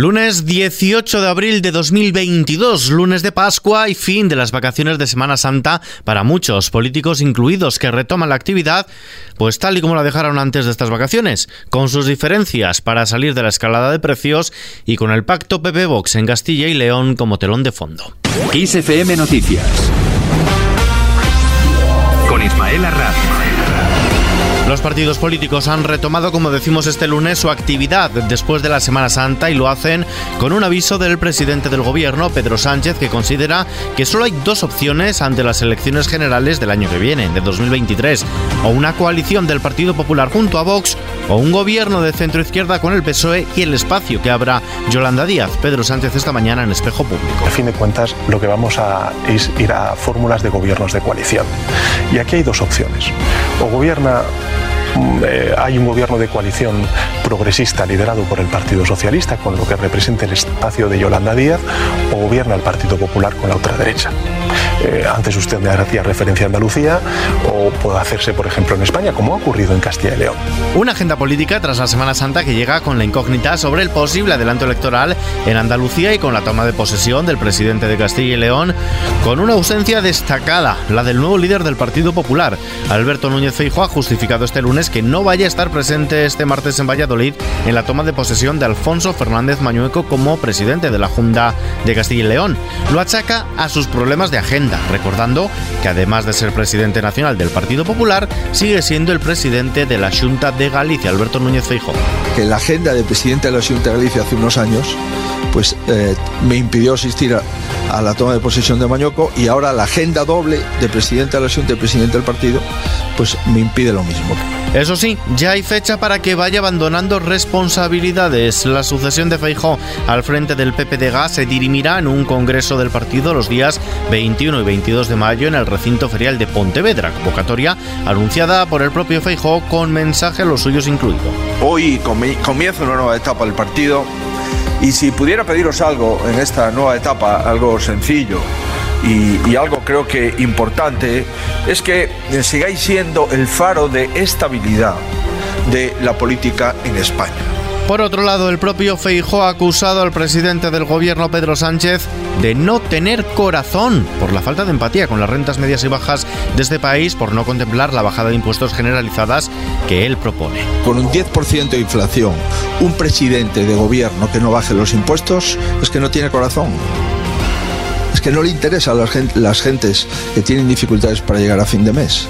Lunes 18 de abril de 2022, lunes de Pascua y fin de las vacaciones de Semana Santa para muchos políticos incluidos que retoman la actividad, pues tal y como la dejaron antes de estas vacaciones, con sus diferencias para salir de la escalada de precios y con el pacto PP Vox en Castilla y León como telón de fondo. XFM Noticias con Ismael. Los partidos políticos han retomado, como decimos este lunes, su actividad después de la Semana Santa y lo hacen con un aviso del presidente del gobierno, Pedro Sánchez, que considera que solo hay dos opciones ante las elecciones generales del año que viene, de 2023, o una coalición del Partido Popular junto a Vox, o un gobierno de centro izquierda con el PSOE y el espacio que habrá Yolanda Díaz. Pedro Sánchez esta mañana en Espejo Público. A fin de cuentas, lo que vamos a es ir a fórmulas de gobiernos de coalición. Y aquí hay dos opciones. O gobierna eh, hay un gobierno de coalición progresista liderado por el Partido Socialista, con lo que representa el espacio de Yolanda Díaz, o gobierna el Partido Popular con la ultraderecha. Eh, antes usted me hacía referencia a Andalucía, o puede hacerse, por ejemplo, en España, como ha ocurrido en Castilla y León. Una agenda política tras la Semana Santa que llega con la incógnita sobre el posible adelanto electoral en Andalucía y con la toma de posesión del presidente de Castilla y León, con una ausencia destacada, la del nuevo líder del Partido Popular. Alberto Núñez Feijóo ha justificado este lunes que no vaya a estar presente este martes en Valladolid en la toma de posesión de Alfonso Fernández Mañueco como presidente de la Junta de Castilla y León. Lo achaca a sus problemas de agenda, recordando que además de ser presidente nacional del Partido Popular, sigue siendo el presidente de la Junta de Galicia, Alberto Núñez Feijóo. Que la agenda de presidente de la Junta de Galicia hace unos años pues eh, me impidió asistir a, la toma de posesión de Mañueco y ahora la agenda doble de presidente de la Junta y presidente del partido pues me impide lo mismo. Eso sí, ya hay fecha para que vaya abandonando responsabilidades. La sucesión de Feijó al frente del PPDG se dirimirá en un congreso del partido los días 21 y 22 de mayo en el recinto ferial de Pontevedra, convocatoria anunciada por el propio Feijó con mensaje a los suyos incluido. Hoy comienza una nueva etapa del partido y si pudiera pediros algo en esta nueva etapa, algo sencillo, y, y, algo creo que importante es que sigáis siendo el faro de estabilidad de la política en España. Por otro lado, el propio Feijó ha acusado al presidente del gobierno Pedro Sánchez de no tener corazón por la falta de empatía con las rentas medias y bajas de este país por no contemplar la bajada de impuestos generalizadas que él propone. Con un 10% de inflación, un presidente de gobierno que no baje los impuestos es que no tiene corazón es que no le interesa a las gentes que tienen dificultades para llegar a fin de mes.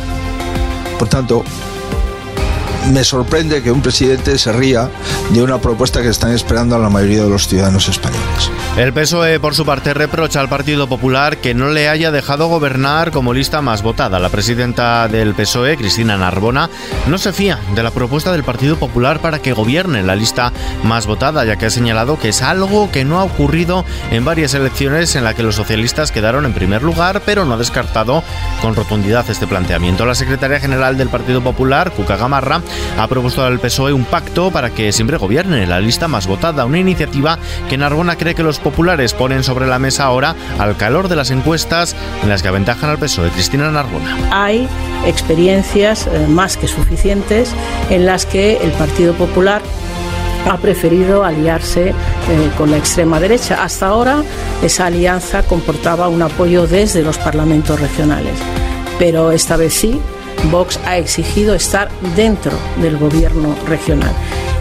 Por tanto, me sorprende que un presidente se ría de una propuesta que están esperando a la mayoría de los ciudadanos españoles. El PSOE, por su parte, reprocha al Partido Popular que no le haya dejado gobernar como lista más votada. La presidenta del PSOE, Cristina Narbona, no se fía de la propuesta del Partido Popular para que gobierne la lista más votada, ya que ha señalado que es algo que no ha ocurrido en varias elecciones en las que los socialistas quedaron en primer lugar, pero no ha descartado con rotundidad este planteamiento. La secretaria general del Partido Popular, Cuca Gamarra, ha propuesto al PSOE un pacto para que siempre gobierne la lista más votada, una iniciativa que Narbona cree que los populares ponen sobre la mesa ahora al calor de las encuestas en las que aventajan al PSOE. Cristina Narbona. Hay experiencias eh, más que suficientes en las que el Partido Popular ha preferido aliarse eh, con la extrema derecha. Hasta ahora esa alianza comportaba un apoyo desde los parlamentos regionales, pero esta vez sí Vox ha exigido estar dentro del gobierno regional.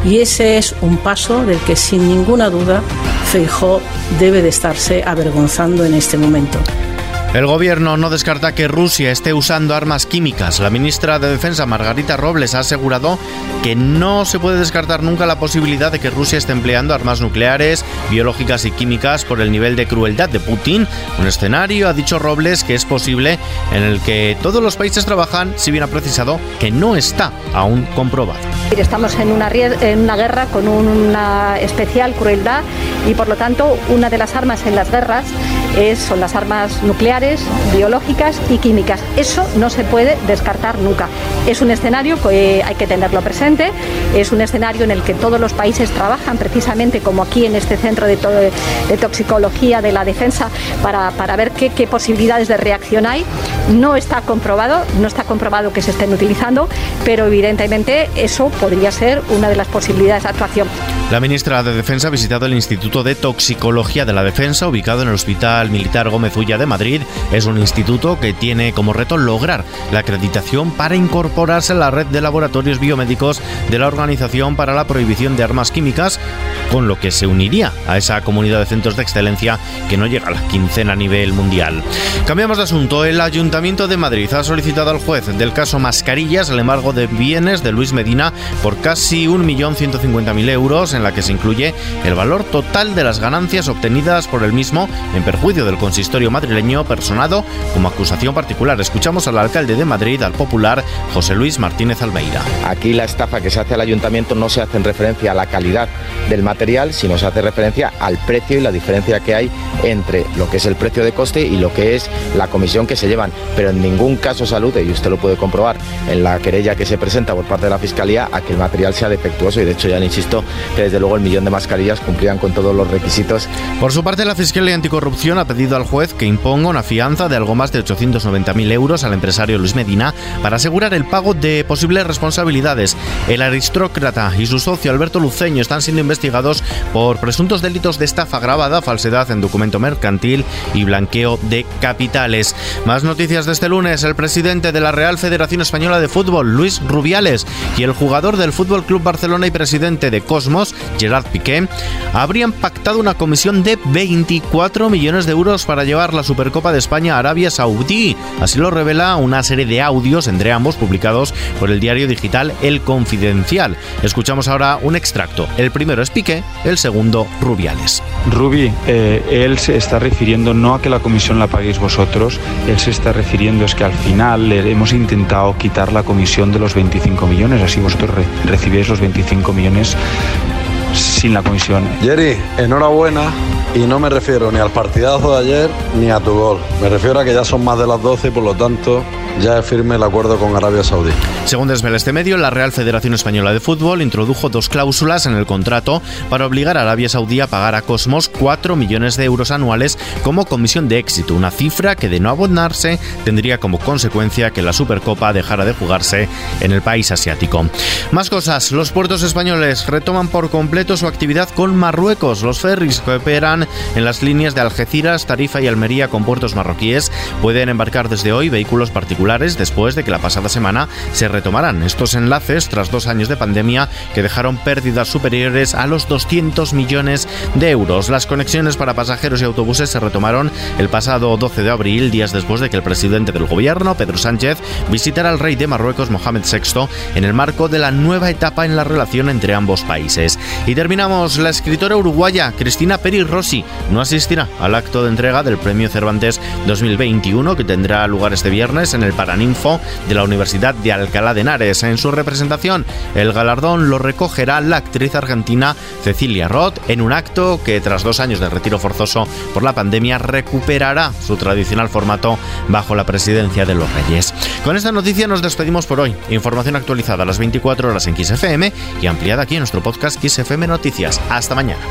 Y ese es un paso del que sin ninguna duda Feijó debe de estarse avergonzando en este momento. El gobierno no descarta que Rusia esté usando armas químicas. La ministra de Defensa, Margarita Robles, ha asegurado que no se puede descartar nunca la posibilidad de que Rusia esté empleando armas nucleares, biológicas y químicas por el nivel de crueldad de Putin. Un escenario, ha dicho Robles, que es posible en el que todos los países trabajan, si bien ha precisado que no está aún comprobado. Estamos en una, guerra con una especial crueldad y por lo tanto una de las armas en las guerras es, son las armas nucleares, biológicas y químicas. Eso no se puede descartar nunca. Es un escenario que hay que tenerlo presente, es un escenario en el que todos los países trabajan precisamente como aquí en este centro de, toxicología de la defensa para, para ver qué, qué posibilidades de reacción hay. No está comprobado, no está comprobado que se estén utilizando, pero evidentemente eso podría ser una de las posibilidades de actuación. La ministra de Defensa ha visitado el Instituto de Toxicología de la Defensa, ubicado en el Hospital Militar Gómez Ulla de Madrid. Es un instituto que tiene como reto lograr la acreditación para incorporarse a la red de laboratorios biomédicos de la Organización para la Prohibición de Armas Químicas, con lo que se uniría a esa comunidad de centros de excelencia que no llega a la quincena a nivel mundial. Cambiamos de asunto. El Ayuntamiento de Madrid ha solicitado al juez del caso Mascarillas el embargo de bienes de Luis Medina por casi 1.150.000 euros en la que se incluye el valor total de las ganancias obtenidas por el mismo en perjuicio del consistorio madrileño personado como acusación particular. Escuchamos al alcalde de Madrid, al popular José Luis Martínez Almeida. Aquí la estafa que se hace al ayuntamiento no se hace en referencia a la calidad del material, sino se hace referencia al precio y la diferencia que hay entre lo que es el precio de coste y lo que es la comisión que se llevan. Pero en ningún caso salude, y usted lo puede comprobar en la querella que se presenta por parte de la Fiscalía, a que el material sea defectuoso y de hecho ya le insisto que desde luego el millón de mascarillas cumplían con todos los requisitos. Por su parte, la Fiscalía Anticorrupción ha pedido al juez que imponga una fianza de algo más de 890.000 euros al empresario Luis Medina para asegurar el pago de posibles responsabilidades. El aristócrata y su socio Alberto Luceño están siendo investigados por presuntos delitos de estafa agravada, falsedad en documento mercantil y blanqueo de capitales. Más noticias de este lunes. El presidente de la Real Federación Española de Fútbol, Luis Rubiales, y el jugador del Fútbol Club Barcelona y presidente de Cosmos, Gerard Piqué, habrían pactado una comisión de 24 millones de euros para llevar la Supercopa de España a Arabia Saudí. Así lo revela una serie de audios entre ambos publicados por el diario digital El Confidencial. Escuchamos ahora un extracto. El primero es Piqué, el segundo Rubiales. Rubi, eh, él se está refiriendo no a que la comisión la paguéis vosotros, él se está refiriendo es que al final hemos intentado quitar la comisión de los 25 millones, así vosotros re recibís los 25 millones sin la comisión. Jerry, enhorabuena y no me refiero ni al partidazo de ayer ni a tu gol. Me refiero a que ya son más de las 12 y por lo tanto ya firme el acuerdo con Arabia Saudí. Según desvela este medio, la Real Federación Española de Fútbol introdujo dos cláusulas en el contrato para obligar a Arabia Saudí a pagar a Cosmos 4 millones de euros anuales como comisión de éxito, una cifra que de no abonarse tendría como consecuencia que la Supercopa dejara de jugarse en el país asiático. Más cosas, los puertos españoles retoman por completo su actividad con Marruecos. Los ferries que operan en las líneas de Algeciras, Tarifa y Almería con puertos marroquíes pueden embarcar desde hoy vehículos particulares después de que la pasada semana se retomaran estos enlaces tras dos años de pandemia que dejaron pérdidas superiores a los 200 millones de euros. Las conexiones para pasajeros y autobuses se retomaron el pasado 12 de abril, días después de que el presidente del gobierno, Pedro Sánchez, visitara al rey de Marruecos, Mohamed VI, en el marco de la nueva etapa en la relación entre ambos países. Y terminamos, la escritora uruguaya Cristina Peri Rossi no asistirá al acto de entrega del Premio Cervantes 2021 que tendrá lugar este viernes en el Paraninfo de la Universidad de Alcalá de Henares. En su representación, el galardón lo recogerá la actriz argentina Cecilia Roth en un acto que tras dos años de retiro forzoso por la pandemia recuperará su tradicional formato bajo la presidencia de los Reyes. Con esta noticia nos despedimos por hoy. Información actualizada a las 24 horas en XFM y ampliada aquí en nuestro podcast XFM Noticias. Hasta mañana.